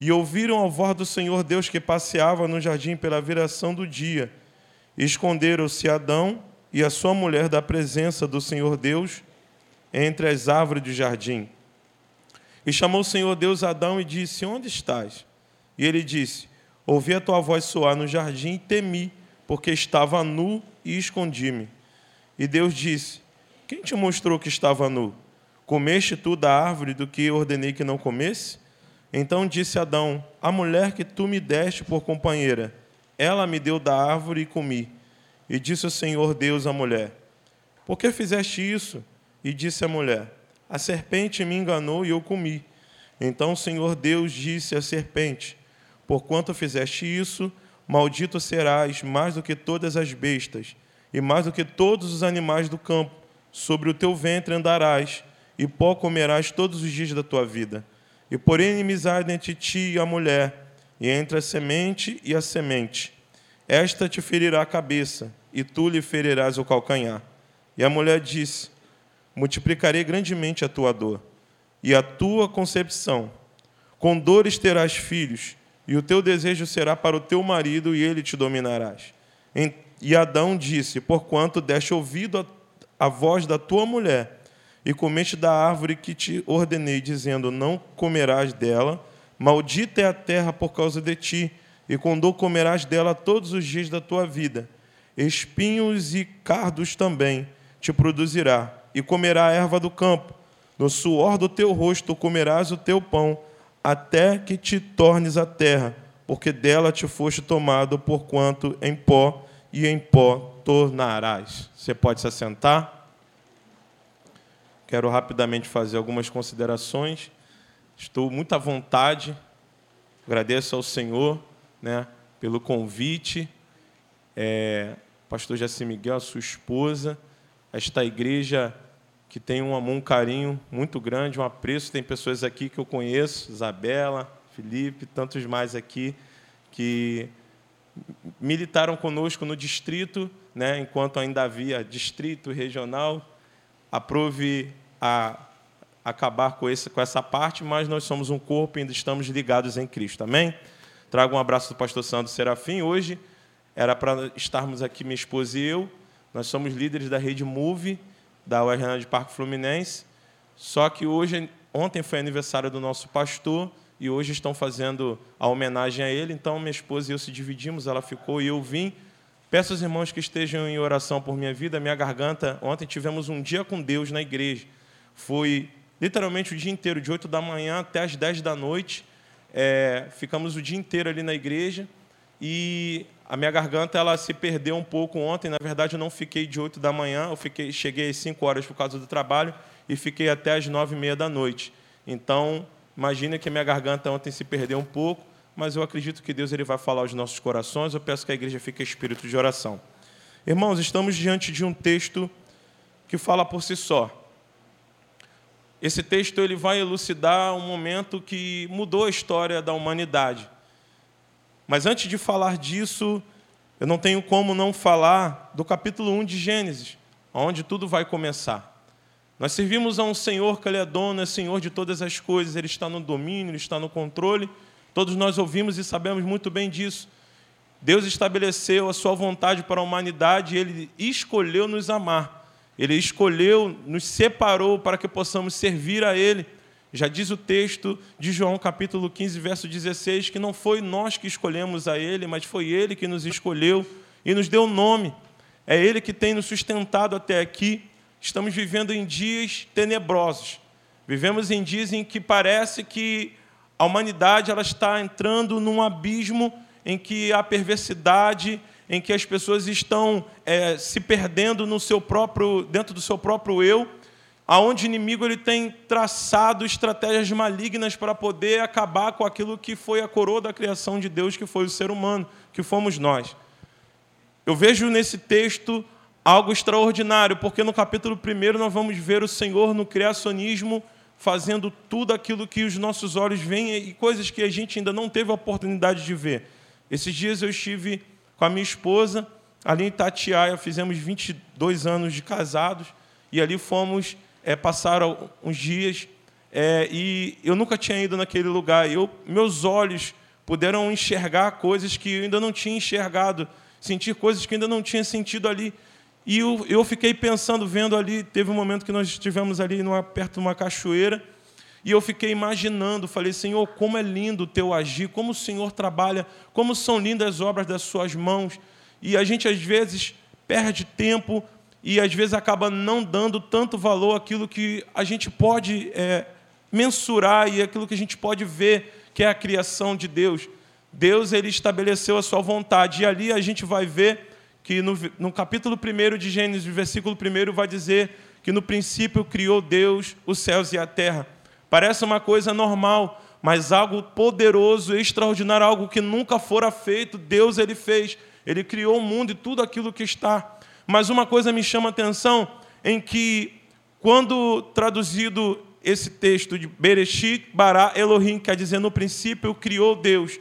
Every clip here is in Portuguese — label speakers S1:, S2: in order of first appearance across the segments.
S1: E ouviram a voz do Senhor Deus que passeava no jardim pela viração do dia. Esconderam-se Adão e a sua mulher da presença do Senhor Deus entre as árvores do jardim. E chamou o Senhor Deus Adão e disse: Onde estás? E ele disse: Ouvi a tua voz soar no jardim e temi, porque estava nu e escondi-me. E Deus disse: Quem te mostrou que estava nu? Comeste tu da árvore do que ordenei que não comesse? Então disse Adão: A mulher que tu me deste por companheira, ela me deu da árvore e comi. E disse o Senhor Deus à mulher: Por que fizeste isso? E disse a mulher: A serpente me enganou e eu comi. Então o Senhor Deus disse à serpente: Porquanto fizeste isso, maldito serás mais do que todas as bestas, e mais do que todos os animais do campo. Sobre o teu ventre andarás, e pó comerás todos os dias da tua vida. E porém inimizade entre ti e a mulher, e entre a semente e a semente. Esta te ferirá a cabeça, e tu lhe ferirás o calcanhar. E a mulher disse: Multiplicarei grandemente a tua dor e a tua concepção. Com dores terás filhos, e o teu desejo será para o teu marido, e ele te dominarás. E Adão disse: Porquanto deste ouvido à voz da tua mulher, e comeste da árvore que te ordenei, dizendo: Não comerás dela, maldita é a terra por causa de ti, e com dor comerás dela todos os dias da tua vida. Espinhos e cardos também te produzirá, e comerá a erva do campo. No suor do teu rosto comerás o teu pão, até que te tornes a terra, porque dela te foste tomado, porquanto em pó e em pó tornarás. Você pode se assentar? Quero rapidamente fazer algumas considerações. Estou muito à vontade. Agradeço ao Senhor né, pelo convite. É, pastor Jaci Miguel, a sua esposa, esta igreja que tem um amor, um carinho muito grande, um apreço. Tem pessoas aqui que eu conheço, Isabela, Felipe, tantos mais aqui, que militaram conosco no distrito, né, enquanto ainda havia distrito regional, aprove a acabar com, esse, com essa parte, mas nós somos um corpo e ainda estamos ligados em Cristo. Amém? Trago um abraço do pastor Sandro Serafim. Hoje era para estarmos aqui, minha esposa e eu. Nós somos líderes da rede Move, da URN de Parque Fluminense. Só que hoje, ontem foi aniversário do nosso pastor e hoje estão fazendo a homenagem a ele. Então, minha esposa e eu se dividimos, ela ficou e eu vim. Peço aos irmãos que estejam em oração por minha vida, minha garganta. Ontem tivemos um dia com Deus na igreja. Foi literalmente o dia inteiro, de 8 da manhã até as 10 da noite. É, ficamos o dia inteiro ali na igreja e a minha garganta ela se perdeu um pouco ontem. Na verdade, eu não fiquei de 8 da manhã, eu fiquei, cheguei às 5 horas por causa do trabalho e fiquei até as 9 e meia da noite. Então, imagine que a minha garganta ontem se perdeu um pouco mas eu acredito que Deus ele vai falar aos nossos corações. Eu peço que a igreja fique espírito de oração. Irmãos, estamos diante de um texto que fala por si só. Esse texto ele vai elucidar um momento que mudou a história da humanidade. Mas antes de falar disso, eu não tenho como não falar do capítulo 1 de Gênesis, onde tudo vai começar. Nós servimos a um Senhor que ele é dono, é Senhor de todas as coisas, ele está no domínio, ele está no controle Todos nós ouvimos e sabemos muito bem disso. Deus estabeleceu a sua vontade para a humanidade e ele escolheu nos amar. Ele escolheu, nos separou para que possamos servir a ele. Já diz o texto de João, capítulo 15, verso 16, que não foi nós que escolhemos a ele, mas foi ele que nos escolheu e nos deu nome. É ele que tem nos sustentado até aqui. Estamos vivendo em dias tenebrosos. Vivemos em dias em que parece que a humanidade ela está entrando num abismo em que a perversidade, em que as pessoas estão é, se perdendo no seu próprio, dentro do seu próprio eu, aonde o inimigo ele tem traçado estratégias malignas para poder acabar com aquilo que foi a coroa da criação de Deus, que foi o ser humano, que fomos nós. Eu vejo nesse texto algo extraordinário, porque no capítulo 1 nós vamos ver o Senhor no criacionismo fazendo tudo aquilo que os nossos olhos veem e coisas que a gente ainda não teve a oportunidade de ver. Esses dias eu estive com a minha esposa ali em Tatiaia, fizemos 22 anos de casados e ali fomos é, passar uns dias é, e eu nunca tinha ido naquele lugar. Eu, meus olhos puderam enxergar coisas que eu ainda não tinha enxergado, sentir coisas que ainda não tinha sentido ali. E eu, eu fiquei pensando, vendo ali, teve um momento que nós estivemos ali numa, perto de uma cachoeira, e eu fiquei imaginando, falei, Senhor, como é lindo o teu agir, como o Senhor trabalha, como são lindas as obras das suas mãos. E a gente, às vezes, perde tempo e, às vezes, acaba não dando tanto valor àquilo que a gente pode é, mensurar e aquilo que a gente pode ver, que é a criação de Deus. Deus ele estabeleceu a sua vontade. E ali a gente vai ver que no, no capítulo 1 de Gênesis, versículo 1, vai dizer que no princípio criou Deus os céus e a terra. Parece uma coisa normal, mas algo poderoso, extraordinário, algo que nunca fora feito, Deus ele fez. Ele criou o mundo e tudo aquilo que está. Mas uma coisa me chama a atenção em que quando traduzido esse texto de Bereshit bara Elohim, quer dizer no princípio criou Deus.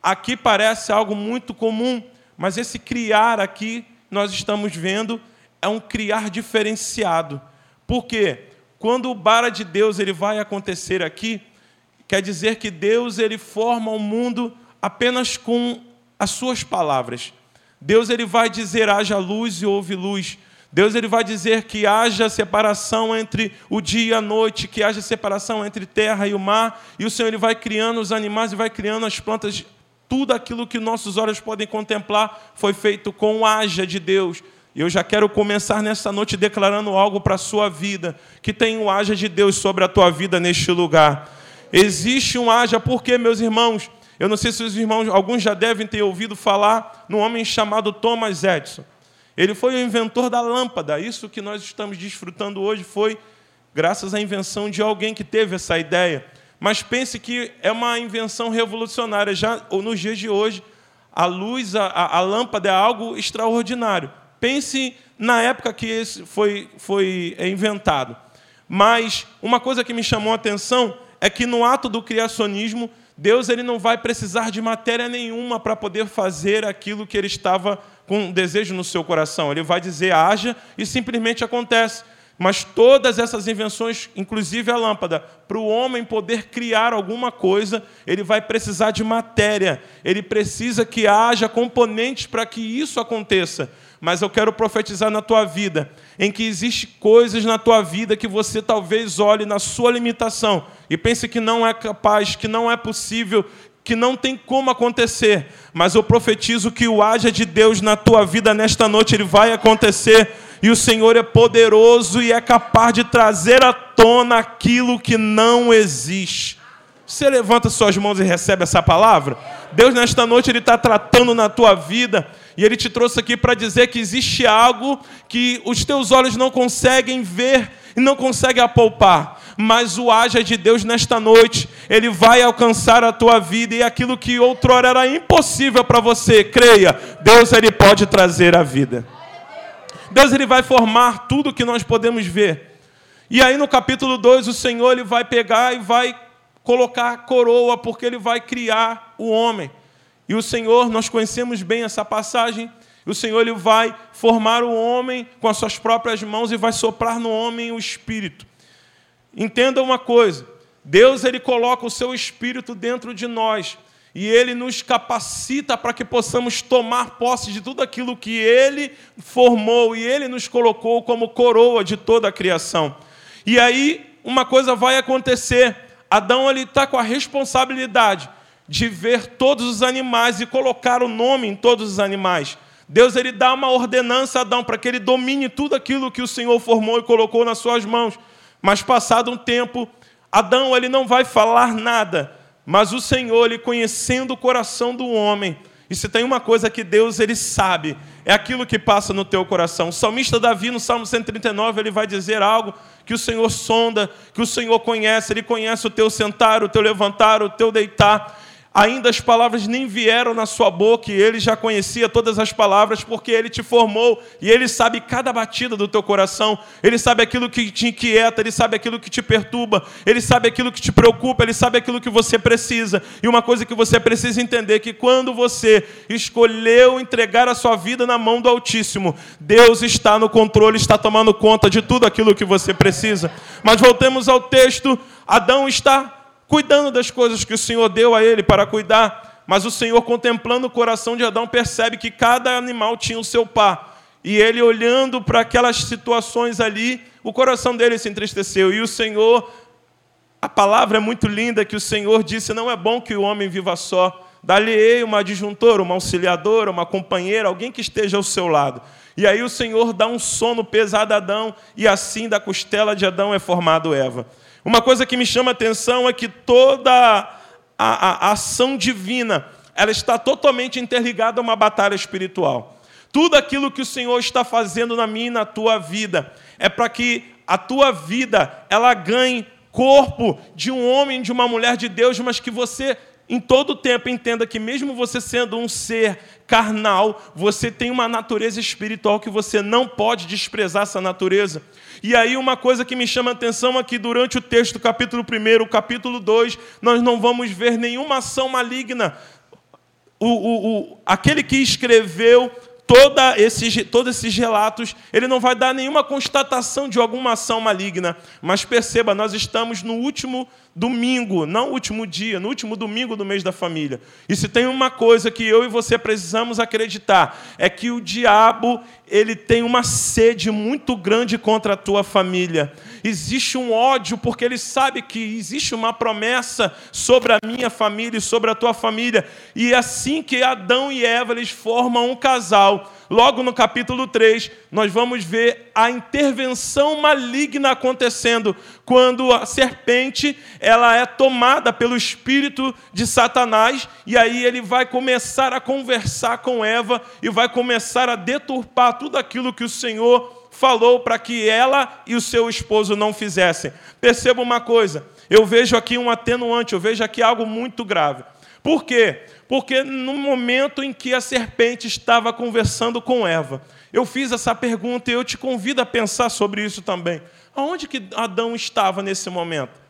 S1: Aqui parece algo muito comum, mas esse criar aqui nós estamos vendo é um criar diferenciado. Por quê? Quando o bara de Deus ele vai acontecer aqui, quer dizer que Deus ele forma o mundo apenas com as suas palavras. Deus ele vai dizer haja luz e houve luz. Deus ele vai dizer que haja separação entre o dia e a noite, que haja separação entre terra e o mar, e o Senhor ele vai criando os animais e vai criando as plantas, tudo aquilo que nossos olhos podem contemplar foi feito com o haja de Deus. E eu já quero começar nessa noite declarando algo para a sua vida, que tem um haja de Deus sobre a tua vida neste lugar. Existe um haja, porque, meus irmãos, eu não sei se os irmãos, alguns já devem ter ouvido falar num homem chamado Thomas Edison. Ele foi o inventor da lâmpada. Isso que nós estamos desfrutando hoje foi graças à invenção de alguém que teve essa ideia. Mas pense que é uma invenção revolucionária. Já nos dias de hoje, a luz, a, a lâmpada é algo extraordinário. Pense na época que esse foi, foi inventado. Mas uma coisa que me chamou a atenção é que no ato do criacionismo, Deus ele não vai precisar de matéria nenhuma para poder fazer aquilo que ele estava com desejo no seu coração. Ele vai dizer haja e simplesmente acontece. Mas todas essas invenções, inclusive a lâmpada, para o homem poder criar alguma coisa, ele vai precisar de matéria. Ele precisa que haja componentes para que isso aconteça mas eu quero profetizar na tua vida, em que existe coisas na tua vida que você talvez olhe na sua limitação e pense que não é capaz, que não é possível, que não tem como acontecer, mas eu profetizo que o haja de Deus na tua vida nesta noite ele vai acontecer. E o Senhor é poderoso e é capaz de trazer à tona aquilo que não existe. Você levanta suas mãos e recebe essa palavra? Deus, nesta noite, Ele está tratando na tua vida e Ele te trouxe aqui para dizer que existe algo que os teus olhos não conseguem ver e não conseguem apalpar. Mas o haja de Deus nesta noite, Ele vai alcançar a tua vida e aquilo que outrora era impossível para você, creia, Deus Ele pode trazer a vida. Deus Ele vai formar tudo que nós podemos ver. E aí no capítulo 2, o Senhor ele vai pegar e vai colocar a coroa, porque ele vai criar o homem. E o Senhor, nós conhecemos bem essa passagem, o Senhor ele vai formar o homem com as suas próprias mãos e vai soprar no homem o espírito. Entenda uma coisa, Deus ele coloca o seu espírito dentro de nós e ele nos capacita para que possamos tomar posse de tudo aquilo que ele formou e ele nos colocou como coroa de toda a criação. E aí uma coisa vai acontecer, Adão está com a responsabilidade de ver todos os animais e colocar o nome em todos os animais. Deus ele dá uma ordenança a Adão para que ele domine tudo aquilo que o Senhor formou e colocou nas suas mãos. Mas passado um tempo, Adão ele não vai falar nada, mas o Senhor, ele conhecendo o coração do homem, e se tem uma coisa que Deus ele sabe, é aquilo que passa no teu coração. O salmista Davi, no Salmo 139, ele vai dizer algo que o Senhor sonda, que o Senhor conhece, ele conhece o teu sentar, o teu levantar, o teu deitar. Ainda as palavras nem vieram na sua boca, e ele já conhecia todas as palavras, porque ele te formou, e ele sabe cada batida do teu coração, ele sabe aquilo que te inquieta, ele sabe aquilo que te perturba, ele sabe aquilo que te preocupa, ele sabe aquilo que você precisa. E uma coisa que você precisa entender que quando você escolheu entregar a sua vida na mão do Altíssimo, Deus está no controle, está tomando conta de tudo aquilo que você precisa. Mas voltemos ao texto, Adão está cuidando das coisas que o Senhor deu a ele para cuidar. Mas o Senhor, contemplando o coração de Adão, percebe que cada animal tinha o seu par. E ele, olhando para aquelas situações ali, o coração dele se entristeceu. E o Senhor, a palavra é muito linda que o Senhor disse: não é bom que o homem viva só. Dá-lhe uma adjuntora, uma auxiliadora, uma companheira, alguém que esteja ao seu lado. E aí o Senhor dá um sono pesado a Adão, e assim da costela de Adão é formado Eva. Uma coisa que me chama a atenção é que toda a, a, a ação divina ela está totalmente interligada a uma batalha espiritual. Tudo aquilo que o Senhor está fazendo na minha e na tua vida é para que a tua vida ela ganhe corpo de um homem, de uma mulher de Deus, mas que você em todo tempo entenda que mesmo você sendo um ser carnal, você tem uma natureza espiritual que você não pode desprezar essa natureza. E aí uma coisa que me chama a atenção é que durante o texto, capítulo 1, capítulo 2, nós não vamos ver nenhuma ação maligna. O, o, o, aquele que escreveu toda esses, todos esses relatos, ele não vai dar nenhuma constatação de alguma ação maligna. Mas perceba, nós estamos no último domingo, não último dia, no último domingo do mês da família. E se tem uma coisa que eu e você precisamos acreditar, é que o diabo, ele tem uma sede muito grande contra a tua família. Existe um ódio porque ele sabe que existe uma promessa sobre a minha família e sobre a tua família. E assim que Adão e Eva eles formam um casal, logo no capítulo 3, nós vamos ver a intervenção maligna acontecendo quando a serpente ela é tomada pelo espírito de Satanás e aí ele vai começar a conversar com Eva e vai começar a deturpar tudo aquilo que o Senhor falou para que ela e o seu esposo não fizessem. Perceba uma coisa, eu vejo aqui um atenuante, eu vejo aqui algo muito grave. Por quê? Porque no momento em que a serpente estava conversando com Eva, eu fiz essa pergunta e eu te convido a pensar sobre isso também. Aonde que Adão estava nesse momento?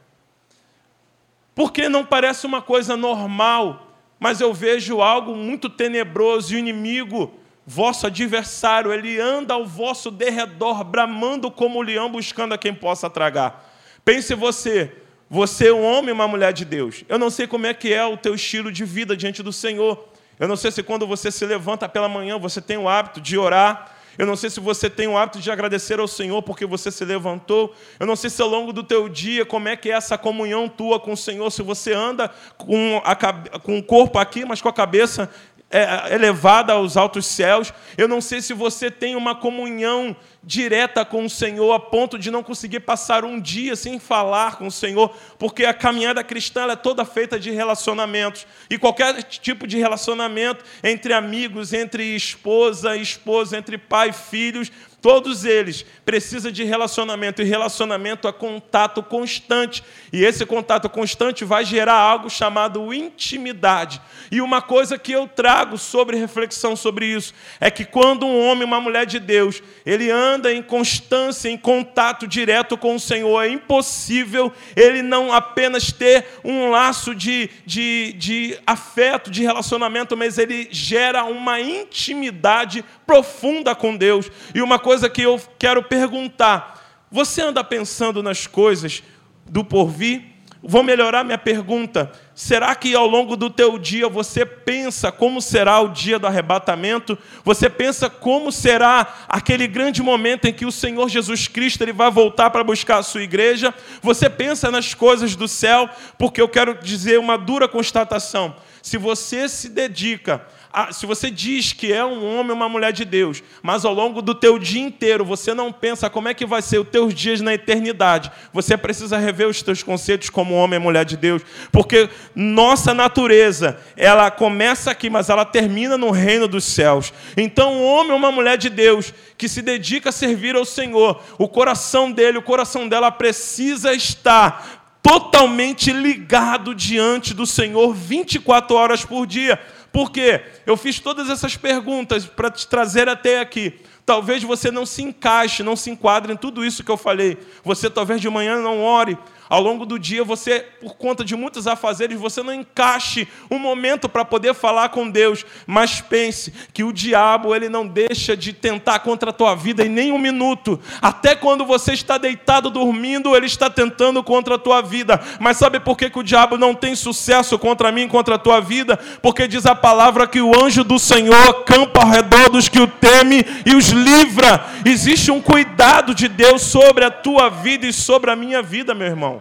S1: Porque não parece uma coisa normal, mas eu vejo algo muito tenebroso e o inimigo, vosso adversário, ele anda ao vosso derredor, bramando como leão, buscando a quem possa tragar. Pense você, você é um homem ou uma mulher de Deus. Eu não sei como é que é o teu estilo de vida diante do Senhor. Eu não sei se quando você se levanta pela manhã, você tem o hábito de orar. Eu não sei se você tem o hábito de agradecer ao Senhor porque você se levantou. Eu não sei se ao longo do teu dia, como é que é essa comunhão tua com o Senhor, se você anda com, a, com o corpo aqui, mas com a cabeça é, elevada aos altos céus. Eu não sei se você tem uma comunhão direta com o Senhor a ponto de não conseguir passar um dia sem falar com o Senhor, porque a caminhada cristã é toda feita de relacionamentos. E qualquer tipo de relacionamento entre amigos, entre esposa esposa, entre pai e filhos, Todos eles precisam de relacionamento, e relacionamento é contato constante. E esse contato constante vai gerar algo chamado intimidade. E uma coisa que eu trago sobre reflexão sobre isso é que quando um homem, uma mulher de Deus, ele anda em constância, em contato direto com o Senhor, é impossível ele não apenas ter um laço de, de, de afeto, de relacionamento, mas ele gera uma intimidade profunda com Deus. E uma coisa que eu quero perguntar: você anda pensando nas coisas do porvir? Vou melhorar minha pergunta. Será que ao longo do teu dia você pensa como será o dia do arrebatamento? Você pensa como será aquele grande momento em que o Senhor Jesus Cristo ele vai voltar para buscar a sua igreja? Você pensa nas coisas do céu? Porque eu quero dizer uma dura constatação. Se você se dedica se você diz que é um homem ou uma mulher de Deus, mas ao longo do teu dia inteiro você não pensa como é que vai ser os teus dias na eternidade, você precisa rever os teus conceitos como homem e mulher de Deus, porque nossa natureza, ela começa aqui, mas ela termina no reino dos céus. Então, um homem ou uma mulher de Deus que se dedica a servir ao Senhor, o coração dele, o coração dela precisa estar totalmente ligado diante do Senhor 24 horas por dia. Por quê? Eu fiz todas essas perguntas para te trazer até aqui. Talvez você não se encaixe, não se enquadre em tudo isso que eu falei. Você talvez de manhã não ore, ao longo do dia, você, por conta de muitos afazeres, você não encaixe um momento para poder falar com Deus. Mas pense que o diabo ele não deixa de tentar contra a tua vida em nem um minuto. Até quando você está deitado dormindo, ele está tentando contra a tua vida. Mas sabe por que, que o diabo não tem sucesso contra mim, contra a tua vida? Porque diz a palavra que o anjo do Senhor campa ao redor dos que o temem e os livra. Existe um cuidado de Deus sobre a tua vida e sobre a minha vida, meu irmão.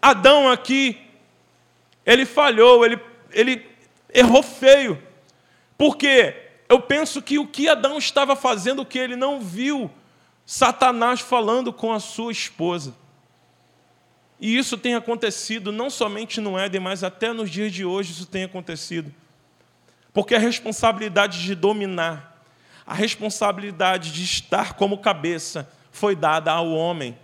S1: Adão aqui, ele falhou, ele, ele errou feio. Porque eu penso que o que Adão estava fazendo, o que ele não viu, Satanás falando com a sua esposa. E isso tem acontecido não somente no Éden, mas até nos dias de hoje isso tem acontecido. Porque a responsabilidade de dominar, a responsabilidade de estar como cabeça, foi dada ao homem.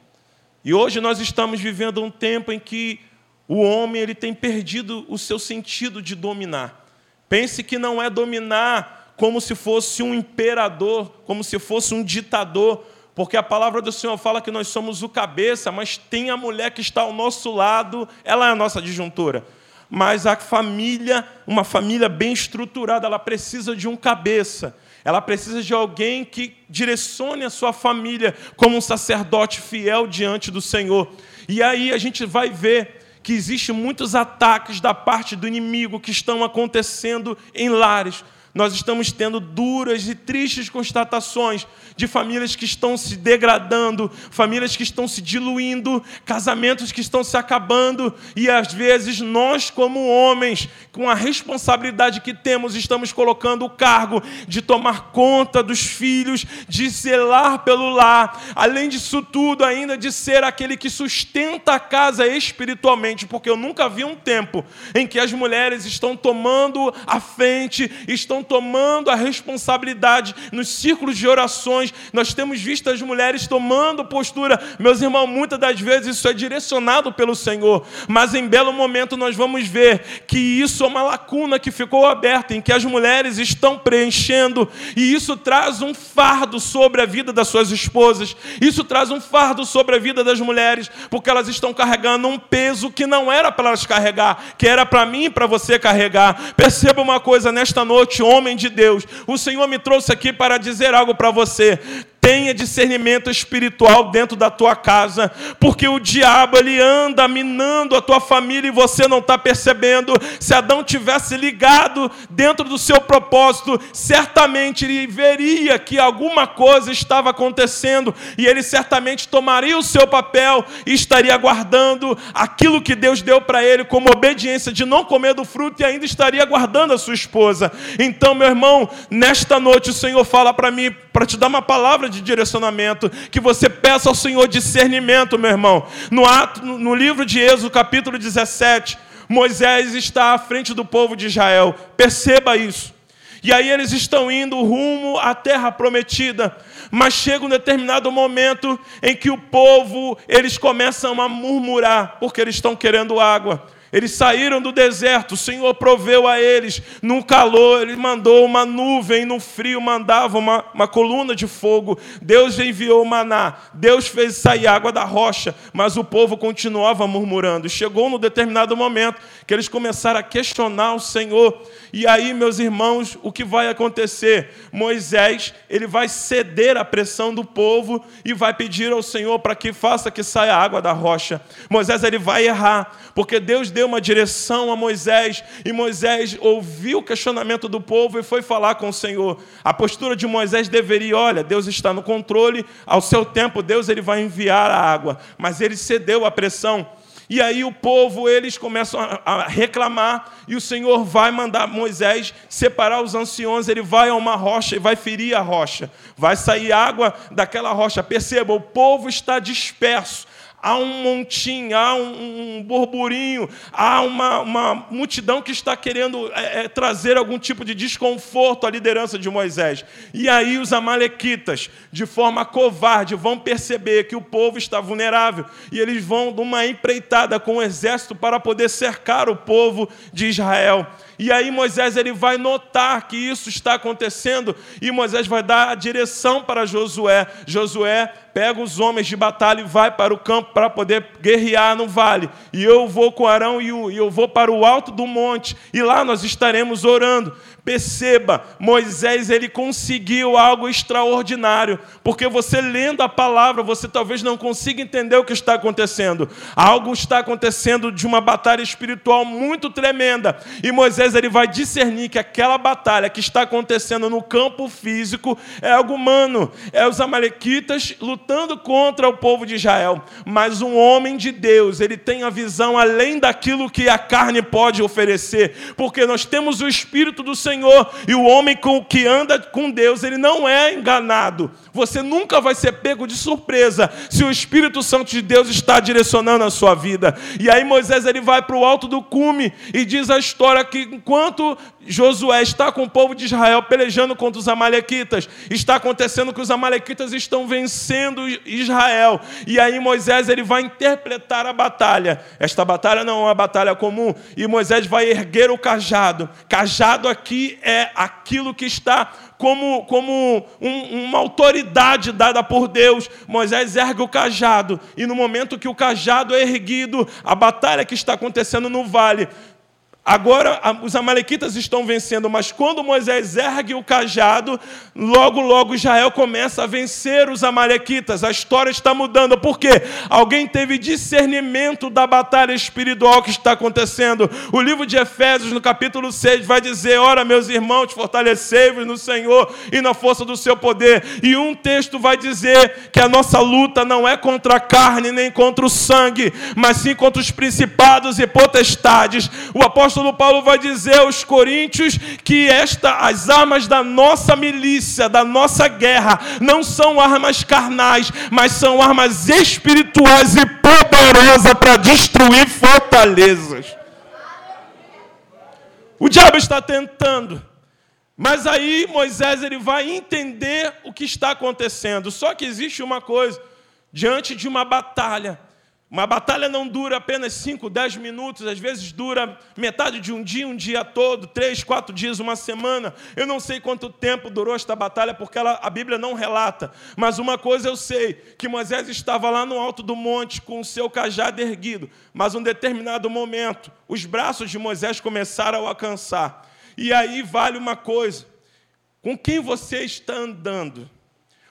S1: E hoje nós estamos vivendo um tempo em que o homem ele tem perdido o seu sentido de dominar. Pense que não é dominar como se fosse um imperador, como se fosse um ditador, porque a palavra do Senhor fala que nós somos o cabeça, mas tem a mulher que está ao nosso lado, ela é a nossa disjuntura. Mas a família, uma família bem estruturada, ela precisa de um cabeça. Ela precisa de alguém que direcione a sua família como um sacerdote fiel diante do Senhor. E aí a gente vai ver que existem muitos ataques da parte do inimigo que estão acontecendo em lares, nós estamos tendo duras e tristes constatações de famílias que estão se degradando, famílias que estão se diluindo, casamentos que estão se acabando, e às vezes nós, como homens, com a responsabilidade que temos, estamos colocando o cargo de tomar conta dos filhos, de zelar pelo lar, além disso tudo, ainda de ser aquele que sustenta a casa espiritualmente, porque eu nunca vi um tempo em que as mulheres estão tomando a frente, estão tomando a responsabilidade nos círculos de orações, nós temos visto as mulheres tomando postura. Meus irmãos, muitas das vezes isso é direcionado pelo Senhor, mas em belo momento nós vamos ver que isso é uma lacuna que ficou aberta, em que as mulheres estão preenchendo, e isso traz um fardo sobre a vida das suas esposas, isso traz um fardo sobre a vida das mulheres, porque elas estão carregando um peso que não era para elas carregar, que era para mim e para você carregar. Perceba uma coisa nesta noite, homem de Deus, o Senhor me trouxe aqui para dizer algo para você. Tenha discernimento espiritual dentro da tua casa, porque o diabo ele anda minando a tua família e você não está percebendo. Se Adão tivesse ligado dentro do seu propósito, certamente ele veria que alguma coisa estava acontecendo e ele certamente tomaria o seu papel e estaria guardando aquilo que Deus deu para ele como obediência de não comer do fruto e ainda estaria guardando a sua esposa. Então, meu irmão, nesta noite o Senhor fala para mim, para te dar uma palavra de direcionamento, que você peça ao Senhor discernimento, meu irmão. No, ato, no livro de Êxodo, capítulo 17, Moisés está à frente do povo de Israel. Perceba isso. E aí eles estão indo rumo à terra prometida, mas chega um determinado momento em que o povo, eles começam a murmurar, porque eles estão querendo água. Eles saíram do deserto, o Senhor proveu a eles. No calor, Ele mandou uma nuvem, no frio, mandava uma, uma coluna de fogo. Deus enviou o maná. Deus fez sair água da rocha, mas o povo continuava murmurando. Chegou no determinado momento que eles começaram a questionar o Senhor. E aí, meus irmãos, o que vai acontecer? Moisés, ele vai ceder à pressão do povo e vai pedir ao Senhor para que faça que saia água da rocha. Moisés, ele vai errar, porque Deus deu uma direção a Moisés, e Moisés ouviu o questionamento do povo e foi falar com o Senhor. A postura de Moisés deveria, olha, Deus está no controle, ao seu tempo Deus ele vai enviar a água, mas ele cedeu à pressão. E aí o povo, eles começam a reclamar, e o Senhor vai mandar Moisés separar os anciões, ele vai a uma rocha e vai ferir a rocha. Vai sair água daquela rocha. Perceba, o povo está disperso. Há um montinho, há um, um burburinho, há uma, uma, multidão que está querendo é, é, trazer algum tipo de desconforto à liderança de Moisés. E aí os amalequitas, de forma covarde, vão perceber que o povo está vulnerável e eles vão numa empreitada com o exército para poder cercar o povo de Israel. E aí Moisés ele vai notar que isso está acontecendo e Moisés vai dar a direção para Josué. Josué pega os homens de batalha e vai para o campo para poder guerrear no vale. E eu vou com Arão e eu vou para o alto do monte e lá nós estaremos orando. Perceba, Moisés ele conseguiu algo extraordinário, porque você lendo a palavra, você talvez não consiga entender o que está acontecendo. Algo está acontecendo de uma batalha espiritual muito tremenda, e Moisés ele vai discernir que aquela batalha que está acontecendo no campo físico é algo humano, é os amalequitas lutando contra o povo de Israel. Mas um homem de Deus, ele tem a visão além daquilo que a carne pode oferecer, porque nós temos o espírito do Senhor Senhor. E o homem que anda com Deus, ele não é enganado. Você nunca vai ser pego de surpresa se o Espírito Santo de Deus está direcionando a sua vida. E aí Moisés ele vai para o alto do cume e diz a história que enquanto Josué está com o povo de Israel pelejando contra os amalequitas, está acontecendo que os amalequitas estão vencendo Israel. E aí Moisés ele vai interpretar a batalha. Esta batalha não é uma batalha comum e Moisés vai erguer o cajado. Cajado aqui é aquilo que está como, como um, uma autoridade dada por Deus. Moisés ergue o cajado, e no momento que o cajado é erguido, a batalha que está acontecendo no vale Agora os amalequitas estão vencendo, mas quando Moisés ergue o cajado, logo, logo Israel começa a vencer os amalequitas. A história está mudando, porque alguém teve discernimento da batalha espiritual que está acontecendo. O livro de Efésios, no capítulo 6, vai dizer: Ora, meus irmãos, fortalecei-vos no Senhor e na força do seu poder. E um texto vai dizer que a nossa luta não é contra a carne nem contra o sangue, mas sim contra os principados e potestades. O apóstolo apóstolo Paulo vai dizer aos coríntios que esta, as armas da nossa milícia, da nossa guerra, não são armas carnais, mas são armas espirituais e poderosas para destruir fortalezas. O diabo está tentando, mas aí Moisés ele vai entender o que está acontecendo. Só que existe uma coisa, diante de uma batalha, uma batalha não dura apenas 5, 10 minutos, às vezes dura metade de um dia, um dia todo, três, quatro dias, uma semana. Eu não sei quanto tempo durou esta batalha, porque ela, a Bíblia não relata. Mas uma coisa eu sei: que Moisés estava lá no alto do monte com o seu cajado erguido. Mas, um determinado momento, os braços de Moisés começaram a cansar. E aí vale uma coisa: com quem você está andando?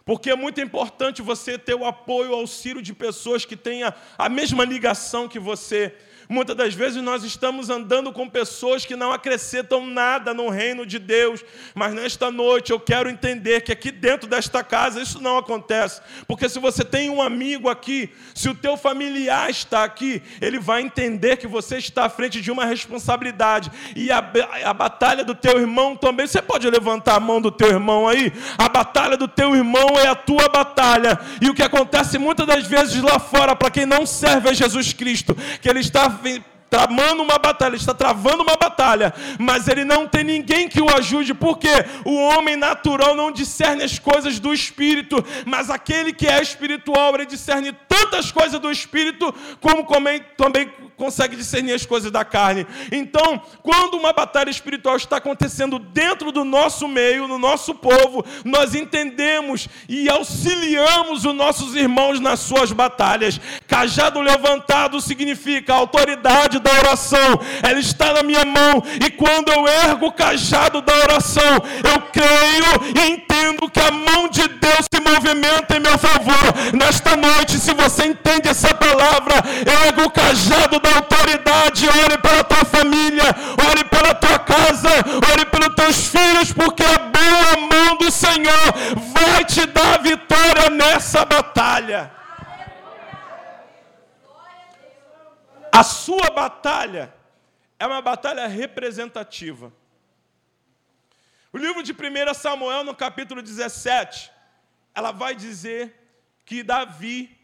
S1: Porque é muito importante você ter o apoio, o auxílio de pessoas que tenham a mesma ligação que você. Muitas das vezes nós estamos andando com pessoas que não acrescentam nada no reino de Deus, mas nesta noite eu quero entender que aqui dentro desta casa isso não acontece, porque se você tem um amigo aqui, se o teu familiar está aqui, ele vai entender que você está à frente de uma responsabilidade e a, a batalha do teu irmão também. Você pode levantar a mão do teu irmão aí? A batalha do teu irmão é a tua batalha, e o que acontece muitas das vezes lá fora, para quem não serve a Jesus Cristo, que ele está tramando uma batalha, está travando uma batalha, mas ele não tem ninguém que o ajude, porque o homem natural não discerne as coisas do espírito, mas aquele que é espiritual, ele discerne tantas coisas do espírito, como também, também consegue discernir as coisas da carne. Então, quando uma batalha espiritual está acontecendo dentro do nosso meio, no nosso povo, nós entendemos e auxiliamos os nossos irmãos nas suas batalhas. Cajado levantado significa a autoridade da oração, ela está na minha mão, e quando eu ergo o cajado da oração, eu creio e entendo que a mão de Deus se movimenta em meu favor. Nesta noite, se você entende essa palavra, ergo o cajado da autoridade, ore pela tua família, ore pela tua casa, ore pelos teus filhos, porque a boa mão do Senhor vai te dar vitória nessa batalha. A sua batalha é uma batalha representativa. O livro de 1 Samuel, no capítulo 17, ela vai dizer que Davi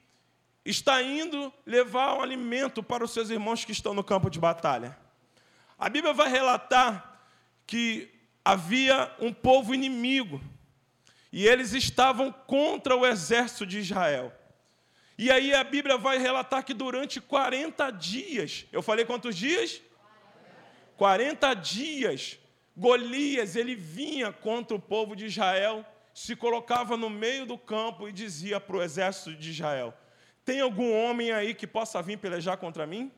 S1: está indo levar um alimento para os seus irmãos que estão no campo de batalha. A Bíblia vai relatar que havia um povo inimigo e eles estavam contra o exército de Israel. E aí a Bíblia vai relatar que durante 40 dias, eu falei quantos dias? 40 dias, Golias, ele vinha contra o povo de Israel, se colocava no meio do campo e dizia para o exército de Israel: Tem algum homem aí que possa vir pelejar contra mim?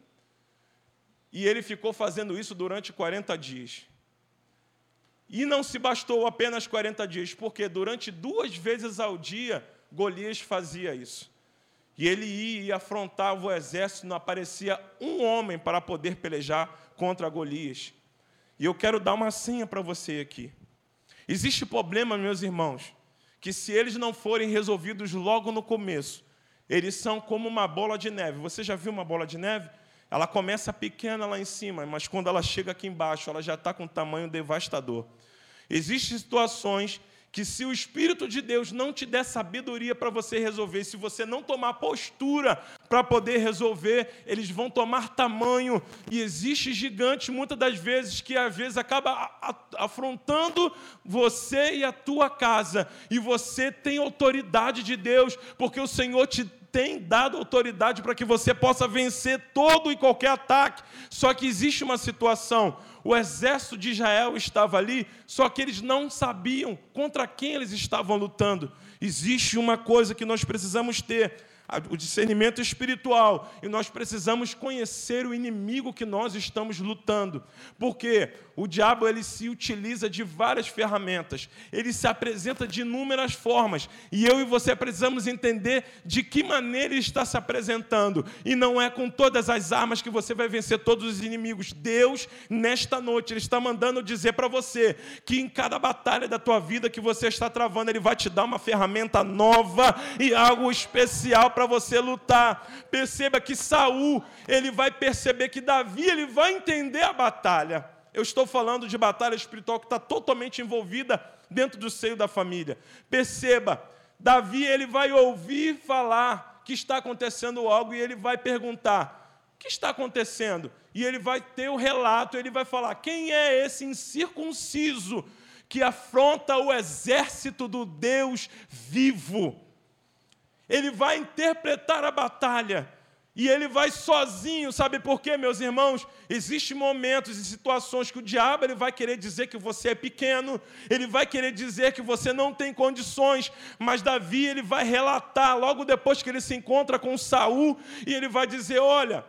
S1: E ele ficou fazendo isso durante 40 dias. E não se bastou apenas 40 dias, porque durante duas vezes ao dia, Golias fazia isso. E ele ia e afrontava o exército, não aparecia um homem para poder pelejar contra Golias. E eu quero dar uma senha para você aqui. Existe problema, meus irmãos, que se eles não forem resolvidos logo no começo, eles são como uma bola de neve. Você já viu uma bola de neve? Ela começa pequena lá em cima, mas quando ela chega aqui embaixo, ela já está com um tamanho devastador. Existem situações que, se o Espírito de Deus não te der sabedoria para você resolver, se você não tomar postura para poder resolver, eles vão tomar tamanho. E existe gigante, muitas das vezes, que às vezes acaba afrontando você e a tua casa. E você tem autoridade de Deus, porque o Senhor te tem dado autoridade para que você possa vencer todo e qualquer ataque. Só que existe uma situação: o exército de Israel estava ali, só que eles não sabiam contra quem eles estavam lutando. Existe uma coisa que nós precisamos ter: o discernimento espiritual, e nós precisamos conhecer o inimigo que nós estamos lutando. Porque o diabo ele se utiliza de várias ferramentas, ele se apresenta de inúmeras formas, e eu e você precisamos entender de que maneira ele está se apresentando, e não é com todas as armas que você vai vencer todos os inimigos. Deus, nesta noite, ele está mandando dizer para você que em cada batalha da tua vida que você está travando, ele vai te dar uma ferramenta nova e algo especial para você lutar. Perceba que Saul, ele vai perceber que Davi, ele vai entender a batalha. Eu estou falando de batalha espiritual que está totalmente envolvida dentro do seio da família. Perceba, Davi ele vai ouvir falar que está acontecendo algo e ele vai perguntar: o que está acontecendo? E ele vai ter o relato, ele vai falar: quem é esse incircunciso que afronta o exército do Deus vivo? Ele vai interpretar a batalha. E ele vai sozinho, sabe por quê, meus irmãos? Existem momentos e situações que o diabo ele vai querer dizer que você é pequeno, ele vai querer dizer que você não tem condições, mas Davi ele vai relatar logo depois que ele se encontra com Saul e ele vai dizer: "Olha,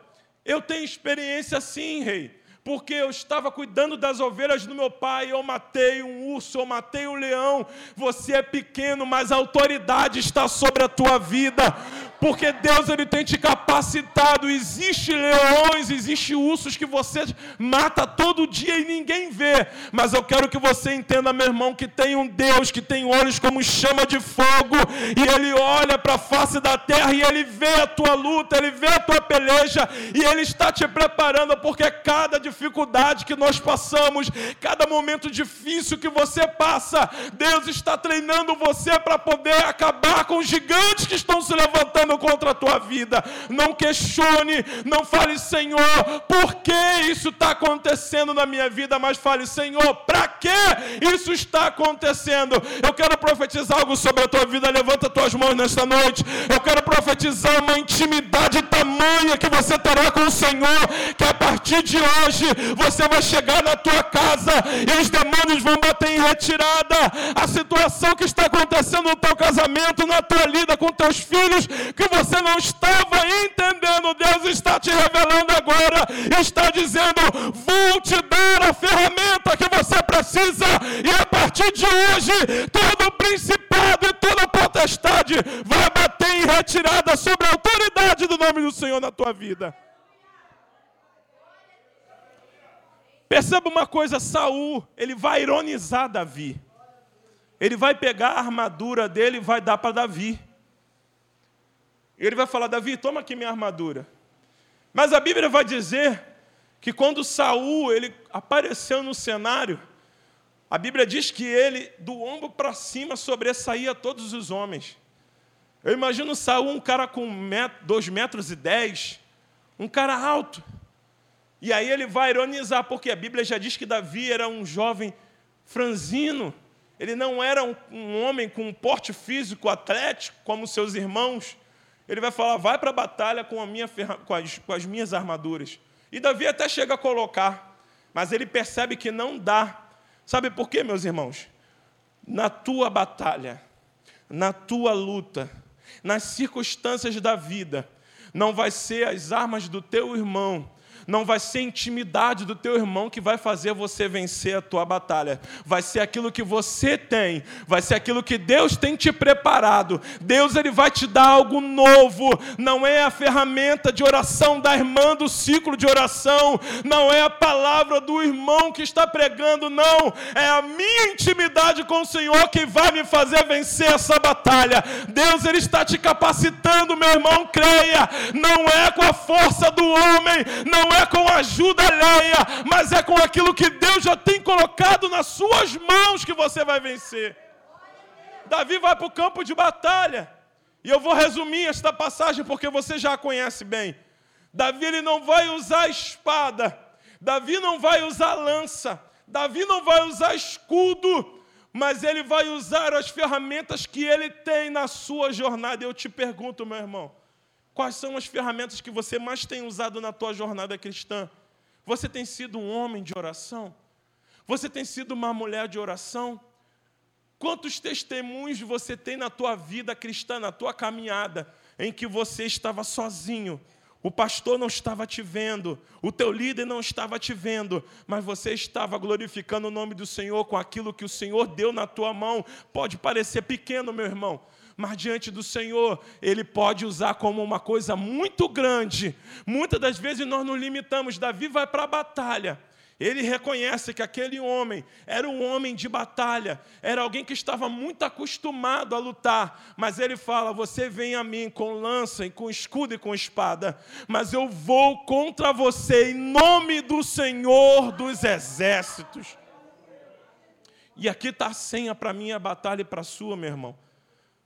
S1: eu tenho experiência sim, rei porque eu estava cuidando das ovelhas do meu pai, eu matei um urso, eu matei um leão. Você é pequeno, mas a autoridade está sobre a tua vida, porque Deus ele tem te capacitado. Existem leões, existem ursos que você mata todo dia e ninguém vê. Mas eu quero que você entenda, meu irmão, que tem um Deus que tem olhos como chama de fogo, e ele olha para a face da terra e ele vê a tua luta, ele vê a tua peleja, e ele está te preparando, porque cada dificuldade que nós passamos, cada momento difícil que você passa, Deus está treinando você para poder acabar com os gigantes que estão se levantando contra a tua vida. Não questione, não fale, Senhor, por que isso está acontecendo na minha vida, mas fale, Senhor, para que isso está acontecendo? Eu quero profetizar algo sobre a tua vida. Levanta tuas mãos nesta noite. Eu quero profetizar uma intimidade tamanha que você terá com o Senhor, que a partir de hoje você vai chegar na tua casa e os demônios vão bater em retirada. A situação que está acontecendo no teu casamento, na tua lida com teus filhos, que você não estava entendendo, Deus está te revelando agora, está dizendo: vou te dar a ferramenta que você precisa, e a partir de hoje, todo principado e toda potestade vai bater em retirada sobre a autoridade do nome do Senhor na tua vida. Perceba uma coisa, Saul, ele vai ironizar Davi. Ele vai pegar a armadura dele e vai dar para Davi. Ele vai falar: Davi, toma aqui minha armadura. Mas a Bíblia vai dizer que quando Saul ele apareceu no cenário, a Bíblia diz que ele, do ombro para cima, sobressaía todos os homens. Eu imagino Saul, um cara com dois metros e dez, um cara alto. E aí ele vai ironizar, porque a Bíblia já diz que Davi era um jovem franzino. Ele não era um, um homem com um porte físico atlético como seus irmãos. Ele vai falar, vai para a batalha com, a minha, com, as, com as minhas armaduras. E Davi até chega a colocar, mas ele percebe que não dá. Sabe por quê, meus irmãos? Na tua batalha, na tua luta, nas circunstâncias da vida, não vai ser as armas do teu irmão, não vai ser intimidade do teu irmão que vai fazer você vencer a tua batalha. Vai ser aquilo que você tem, vai ser aquilo que Deus tem te preparado. Deus ele vai te dar algo novo. Não é a ferramenta de oração da irmã do ciclo de oração, não é a palavra do irmão que está pregando, não. É a minha intimidade com o Senhor que vai me fazer vencer essa batalha. Deus ele está te capacitando, meu irmão, creia. Não é com a força do homem, não é com ajuda alheia, mas é com aquilo que Deus já tem colocado nas suas mãos que você vai vencer. Davi vai para o campo de batalha. E eu vou resumir esta passagem porque você já a conhece bem. Davi ele não vai usar espada, Davi não vai usar lança, Davi não vai usar escudo, mas ele vai usar as ferramentas que ele tem na sua jornada. Eu te pergunto, meu irmão, Quais são as ferramentas que você mais tem usado na tua jornada cristã? Você tem sido um homem de oração? Você tem sido uma mulher de oração? Quantos testemunhos você tem na tua vida cristã, na tua caminhada, em que você estava sozinho? O pastor não estava te vendo, o teu líder não estava te vendo, mas você estava glorificando o nome do Senhor com aquilo que o Senhor deu na tua mão. Pode parecer pequeno, meu irmão, mas diante do Senhor, Ele pode usar como uma coisa muito grande. Muitas das vezes nós nos limitamos. Davi vai para a batalha. Ele reconhece que aquele homem era um homem de batalha, era alguém que estava muito acostumado a lutar, mas ele fala: Você vem a mim com lança, com escudo e com espada, mas eu vou contra você em nome do Senhor dos exércitos. E aqui está a senha para a minha batalha e para a sua, meu irmão.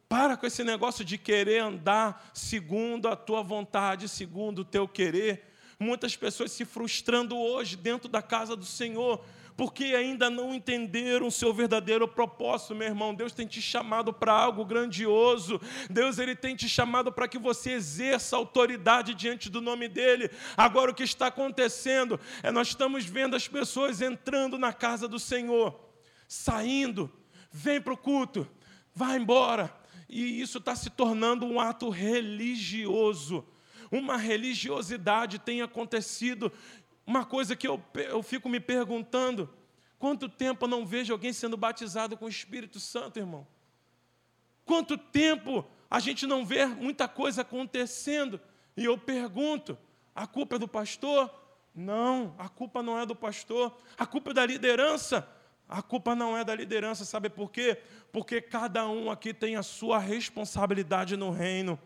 S1: Para com esse negócio de querer andar segundo a tua vontade, segundo o teu querer. Muitas pessoas se frustrando hoje dentro da casa do Senhor, porque ainda não entenderam o seu verdadeiro propósito, meu irmão. Deus tem te chamado para algo grandioso. Deus ele tem te chamado para que você exerça autoridade diante do nome dele. Agora o que está acontecendo é nós estamos vendo as pessoas entrando na casa do Senhor, saindo, vem para o culto, vai embora e isso está se tornando um ato religioso. Uma religiosidade tem acontecido. Uma coisa que eu, eu fico me perguntando: quanto tempo eu não vejo alguém sendo batizado com o Espírito Santo, irmão? Quanto tempo a gente não vê muita coisa acontecendo? E eu pergunto: a culpa é do pastor? Não, a culpa não é do pastor, a culpa é da liderança. A culpa não é da liderança, sabe por quê? Porque cada um aqui tem a sua responsabilidade no reino.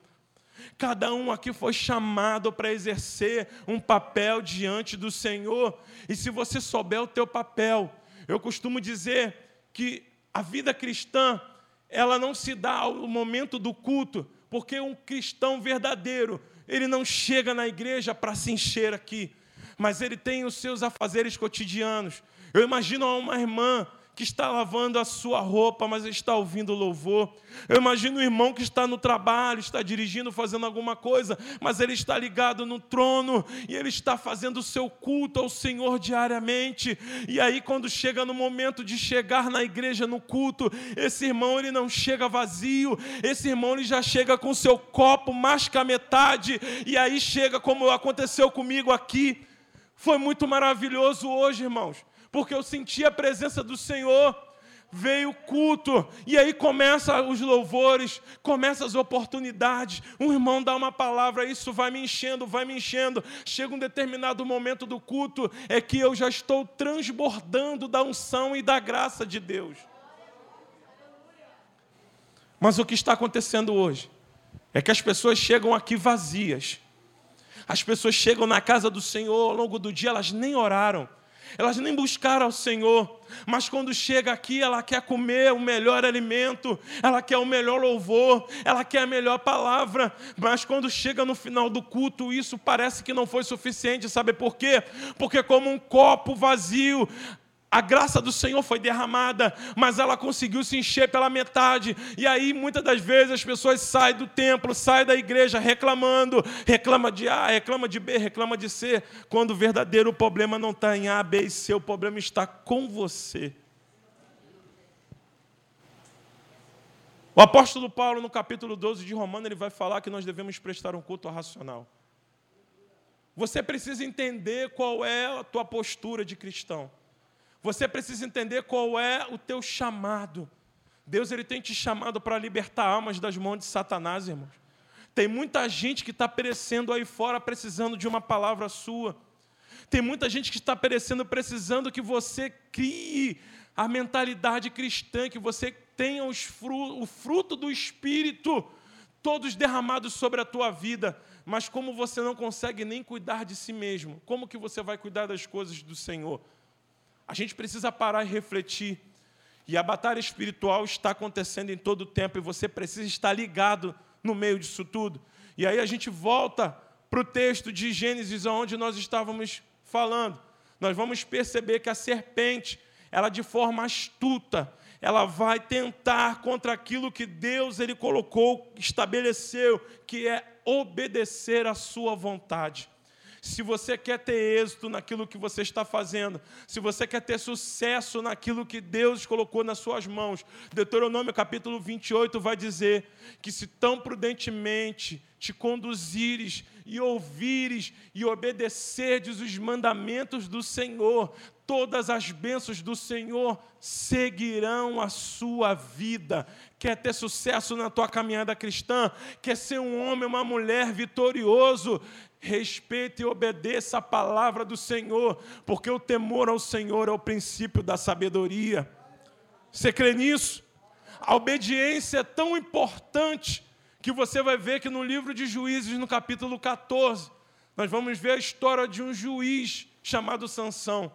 S1: Cada um aqui foi chamado para exercer um papel diante do Senhor. E se você souber o teu papel, eu costumo dizer que a vida cristã, ela não se dá ao momento do culto, porque um cristão verdadeiro, ele não chega na igreja para se encher aqui, mas ele tem os seus afazeres cotidianos. Eu imagino uma irmã que está lavando a sua roupa, mas está ouvindo louvor. Eu imagino o irmão que está no trabalho, está dirigindo, fazendo alguma coisa, mas ele está ligado no trono e ele está fazendo o seu culto ao Senhor diariamente. E aí, quando chega no momento de chegar na igreja no culto, esse irmão ele não chega vazio, esse irmão ele já chega com seu copo mais que a metade, e aí chega como aconteceu comigo aqui. Foi muito maravilhoso hoje, irmãos porque eu senti a presença do Senhor. Veio o culto, e aí começa os louvores, começa as oportunidades. Um irmão dá uma palavra, isso vai me enchendo, vai me enchendo. Chega um determinado momento do culto, é que eu já estou transbordando da unção e da graça de Deus. Mas o que está acontecendo hoje é que as pessoas chegam aqui vazias. As pessoas chegam na casa do Senhor ao longo do dia, elas nem oraram elas nem buscaram ao Senhor, mas quando chega aqui, ela quer comer o melhor alimento, ela quer o melhor louvor, ela quer a melhor palavra, mas quando chega no final do culto, isso parece que não foi suficiente, sabe por quê? Porque, como um copo vazio, a graça do Senhor foi derramada, mas ela conseguiu se encher pela metade. E aí, muitas das vezes, as pessoas saem do templo, saem da igreja reclamando. Reclama de A, reclama de B, reclama de C. Quando o verdadeiro problema não está em A, B e C, o problema está com você. O apóstolo Paulo, no capítulo 12 de Romano, ele vai falar que nós devemos prestar um culto racional. Você precisa entender qual é a tua postura de cristão. Você precisa entender qual é o teu chamado. Deus ele tem te chamado para libertar almas das mãos de Satanás, irmãos. Tem muita gente que está perecendo aí fora precisando de uma palavra sua. Tem muita gente que está perecendo precisando que você crie a mentalidade cristã, que você tenha o fruto do Espírito todos derramados sobre a tua vida. Mas como você não consegue nem cuidar de si mesmo, como que você vai cuidar das coisas do Senhor? A gente precisa parar e refletir. E a batalha espiritual está acontecendo em todo o tempo e você precisa estar ligado no meio disso tudo. E aí a gente volta para o texto de Gênesis, onde nós estávamos falando. Nós vamos perceber que a serpente, ela de forma astuta, ela vai tentar contra aquilo que Deus ele colocou, estabeleceu, que é obedecer à sua vontade. Se você quer ter êxito naquilo que você está fazendo, se você quer ter sucesso naquilo que Deus colocou nas suas mãos, Deuteronômio capítulo 28 vai dizer que se tão prudentemente te conduzires e ouvires e obedecerdes os mandamentos do Senhor, todas as bênçãos do Senhor seguirão a sua vida. Quer ter sucesso na tua caminhada cristã? Quer ser um homem, uma mulher vitorioso? Respeite e obedeça a palavra do Senhor, porque o temor ao Senhor é o princípio da sabedoria. Você crê nisso? A obediência é tão importante que você vai ver que no livro de Juízes, no capítulo 14, nós vamos ver a história de um juiz chamado Sansão.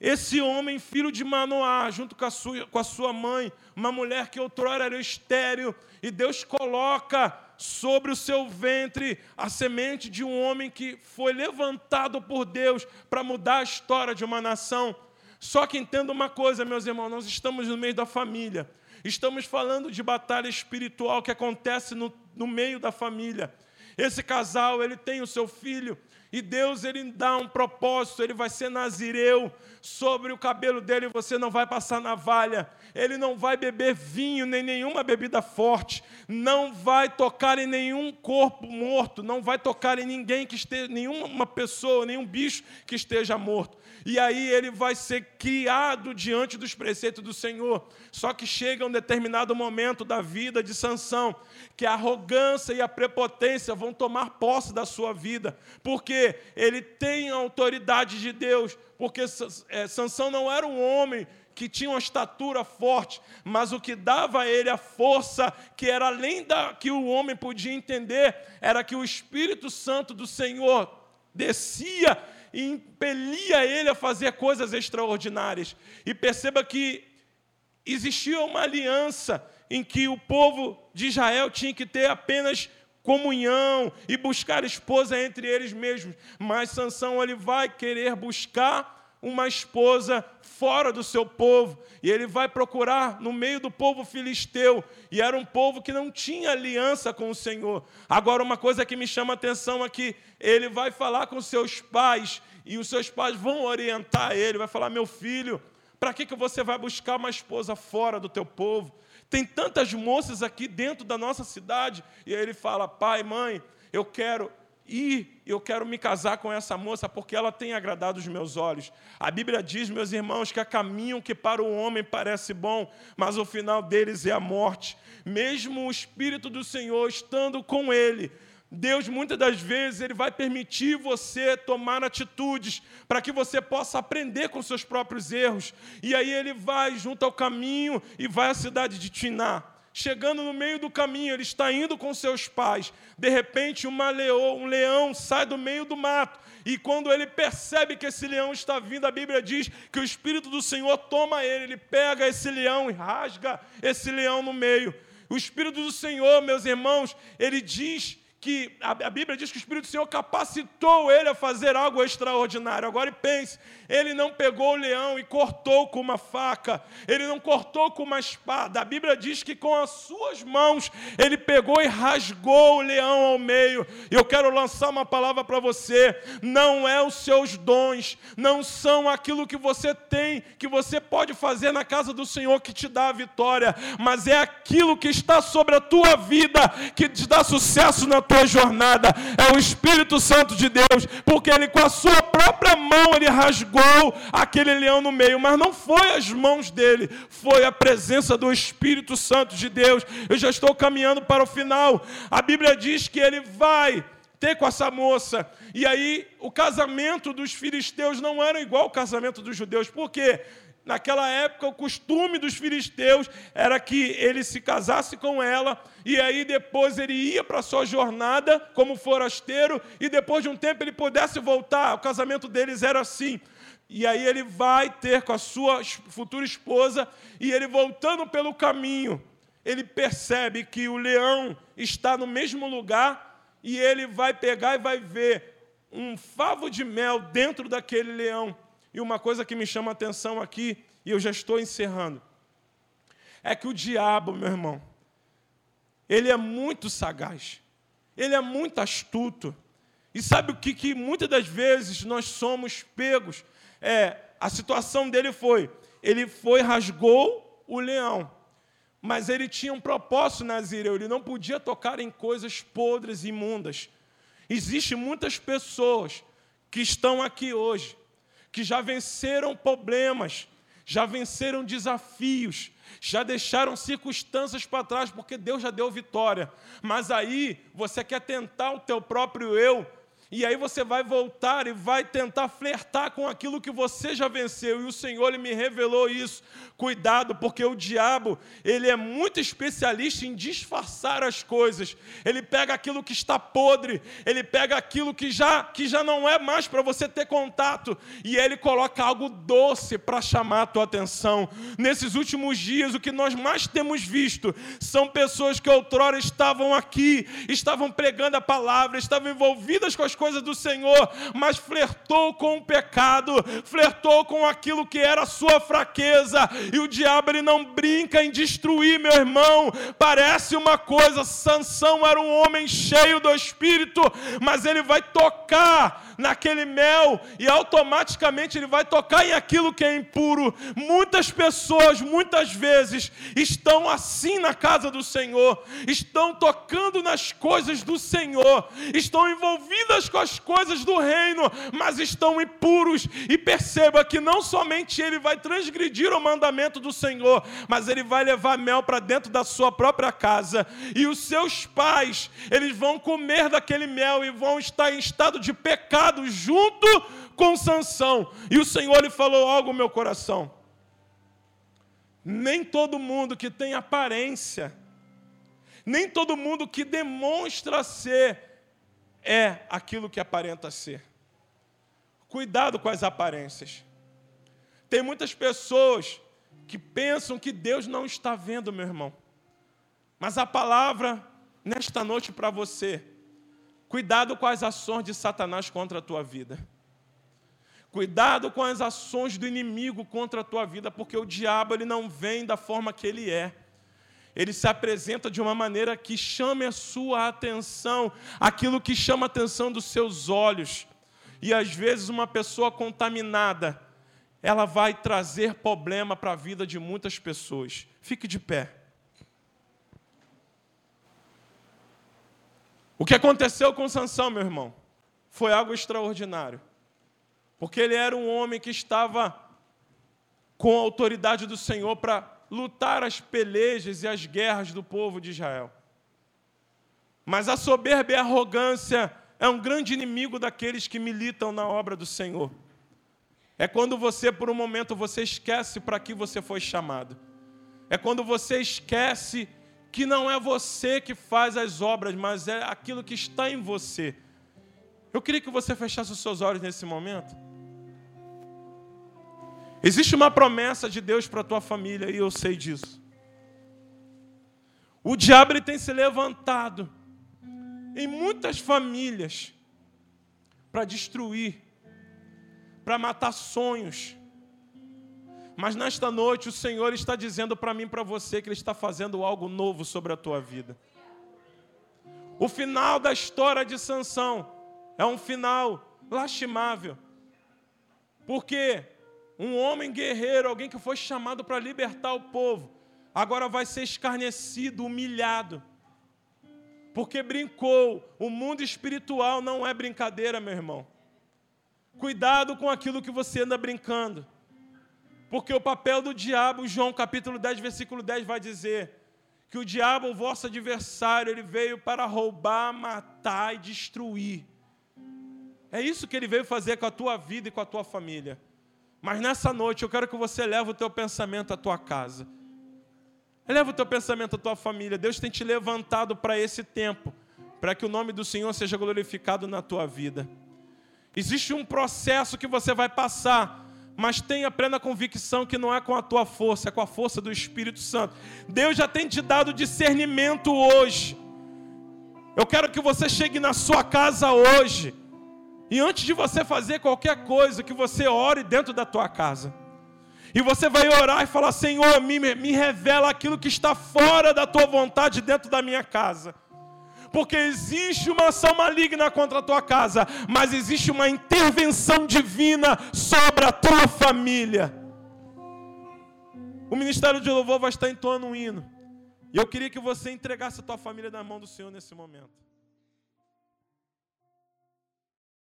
S1: Esse homem, filho de Manoá, junto com a, sua, com a sua mãe, uma mulher que outrora era estéril, e Deus coloca sobre o seu ventre a semente de um homem que foi levantado por Deus para mudar a história de uma nação. Só que entenda uma coisa, meus irmãos, nós estamos no meio da família. Estamos falando de batalha espiritual que acontece no, no meio da família. Esse casal, ele tem o seu filho, e Deus ele dá um propósito, ele vai ser nazireu, sobre o cabelo dele você não vai passar navalha, ele não vai beber vinho nem nenhuma bebida forte, não vai tocar em nenhum corpo morto, não vai tocar em ninguém que esteja, nenhuma pessoa, nenhum bicho que esteja morto. E aí ele vai ser criado diante dos preceitos do Senhor. Só que chega um determinado momento da vida de Sansão que a arrogância e a prepotência vão tomar posse da sua vida, porque ele tem a autoridade de Deus, porque é, Sansão não era um homem que tinha uma estatura forte, mas o que dava a ele a força, que era além da que o homem podia entender, era que o Espírito Santo do Senhor descia e impelia ele a fazer coisas extraordinárias. E perceba que existia uma aliança em que o povo de Israel tinha que ter apenas comunhão e buscar esposa entre eles mesmos, mas Sansão ele vai querer buscar uma esposa fora do seu povo, e ele vai procurar no meio do povo filisteu, e era um povo que não tinha aliança com o Senhor. Agora, uma coisa que me chama a atenção aqui, ele vai falar com seus pais, e os seus pais vão orientar ele, vai falar: meu filho, para que, que você vai buscar uma esposa fora do teu povo? Tem tantas moças aqui dentro da nossa cidade, e aí ele fala: pai, mãe, eu quero e eu quero me casar com essa moça porque ela tem agradado os meus olhos. A Bíblia diz, meus irmãos, que há caminho que para o homem parece bom, mas o final deles é a morte. Mesmo o Espírito do Senhor estando com ele, Deus muitas das vezes ele vai permitir você tomar atitudes para que você possa aprender com seus próprios erros. E aí ele vai junto ao caminho e vai à cidade de Tiná. chegando no meio do caminho, ele está indo com seus pais. De repente, uma leão, um leão sai do meio do mato. E quando ele percebe que esse leão está vindo, a Bíblia diz que o Espírito do Senhor toma ele, ele pega esse leão e rasga esse leão no meio. O Espírito do Senhor, meus irmãos, ele diz que a, Bíblia diz que o Espírito do Senhor capacitou ele a fazer algo extraordinário. Agora pense, ele não pegou o leão e cortou com uma faca, ele não cortou com uma espada. A Bíblia diz que com as suas mãos ele pegou e rasgou o leão ao meio. Eu quero lançar uma palavra para você: não é os seus dons, não são aquilo que você tem, que você pode fazer na casa do Senhor que te dá a vitória, mas é aquilo que está sobre a tua vida que te dá sucesso na tua jornada. É o Espírito Santo de Deus, porque ele com a sua própria mão ele rasgou aquele leão no meio, mas não foi as mãos dele, foi a presença do Espírito Santo de Deus. Eu já estou caminhando para o final. A Bíblia diz que ele vai ter com essa moça. E aí o casamento dos filisteus não era igual ao casamento dos judeus. Por quê? Naquela época, o costume dos filisteus era que ele se casasse com ela, e aí depois ele ia para a sua jornada como forasteiro, e depois de um tempo ele pudesse voltar. O casamento deles era assim. E aí ele vai ter com a sua futura esposa, e ele voltando pelo caminho, ele percebe que o leão está no mesmo lugar, e ele vai pegar e vai ver um favo de mel dentro daquele leão. E uma coisa que me chama a atenção aqui, e eu já estou encerrando, é que o diabo, meu irmão, ele é muito sagaz, ele é muito astuto. E sabe o que, que muitas das vezes nós somos pegos? É, a situação dele foi: ele foi, rasgou o leão, mas ele tinha um propósito, Nazireu, ele não podia tocar em coisas podres e imundas. Existem muitas pessoas que estão aqui hoje, que já venceram problemas, já venceram desafios, já deixaram circunstâncias para trás, porque Deus já deu vitória. Mas aí você quer tentar o teu próprio eu, e aí você vai voltar e vai tentar flertar com aquilo que você já venceu. E o Senhor ele me revelou isso. Cuidado, porque o diabo, ele é muito especialista em disfarçar as coisas. Ele pega aquilo que está podre, ele pega aquilo que já que já não é mais para você ter contato, e ele coloca algo doce para chamar a tua atenção. Nesses últimos dias, o que nós mais temos visto são pessoas que outrora estavam aqui, estavam pregando a palavra, estavam envolvidas com as coisas do Senhor, mas flertou com o pecado, flertou com aquilo que era a sua fraqueza, e o diabo ele não brinca em destruir, meu irmão. Parece uma coisa, Sansão era um homem cheio do espírito, mas ele vai tocar naquele mel e automaticamente ele vai tocar em aquilo que é impuro. Muitas pessoas, muitas vezes, estão assim na casa do Senhor, estão tocando nas coisas do Senhor, estão envolvidas com as coisas do reino, mas estão impuros. E perceba que não somente ele vai transgredir o mandamento do Senhor, mas ele vai levar mel para dentro da sua própria casa. E os seus pais, eles vão comer daquele mel e vão estar em estado de pecado junto com Sansão. E o Senhor lhe falou algo meu coração. Nem todo mundo que tem aparência, nem todo mundo que demonstra ser, é aquilo que aparenta ser. Cuidado com as aparências. Tem muitas pessoas que pensam que Deus não está vendo, meu irmão. Mas a palavra nesta noite para você Cuidado com as ações de Satanás contra a tua vida. Cuidado com as ações do inimigo contra a tua vida, porque o diabo ele não vem da forma que ele é. Ele se apresenta de uma maneira que chame a sua atenção, aquilo que chama a atenção dos seus olhos. E às vezes uma pessoa contaminada, ela vai trazer problema para a vida de muitas pessoas. Fique de pé. O que aconteceu com Sansão, meu irmão, foi algo extraordinário. Porque ele era um homem que estava com a autoridade do Senhor para lutar as pelejas e as guerras do povo de Israel. Mas a soberba e a arrogância é um grande inimigo daqueles que militam na obra do Senhor. É quando você, por um momento, você esquece para que você foi chamado. É quando você esquece que não é você que faz as obras, mas é aquilo que está em você. Eu queria que você fechasse os seus olhos nesse momento. Existe uma promessa de Deus para a tua família e eu sei disso. O diabo tem se levantado em muitas famílias para destruir, para matar sonhos. Mas nesta noite o Senhor está dizendo para mim para você que Ele está fazendo algo novo sobre a tua vida. O final da história de Sansão é um final lastimável. Porque um homem guerreiro, alguém que foi chamado para libertar o povo, agora vai ser escarnecido, humilhado. Porque brincou. O mundo espiritual não é brincadeira, meu irmão. Cuidado com aquilo que você anda brincando. Porque o papel do diabo, João capítulo 10, versículo 10 vai dizer que o diabo, o vosso adversário, ele veio para roubar, matar e destruir. É isso que ele veio fazer com a tua vida e com a tua família. Mas nessa noite eu quero que você leve o teu pensamento à tua casa. Leva o teu pensamento à tua família. Deus tem te levantado para esse tempo, para que o nome do Senhor seja glorificado na tua vida. Existe um processo que você vai passar, mas tenha plena convicção que não é com a tua força, é com a força do Espírito Santo. Deus já tem te dado discernimento hoje. Eu quero que você chegue na sua casa hoje e antes de você fazer qualquer coisa, que você ore dentro da tua casa. E você vai orar e falar: Senhor, me, me revela aquilo que está fora da tua vontade dentro da minha casa. Porque existe uma ação maligna contra a tua casa, mas existe uma intervenção divina sobre a tua família. O ministério de louvor vai estar entoando um hino. E eu queria que você entregasse a tua família na mão do Senhor nesse momento.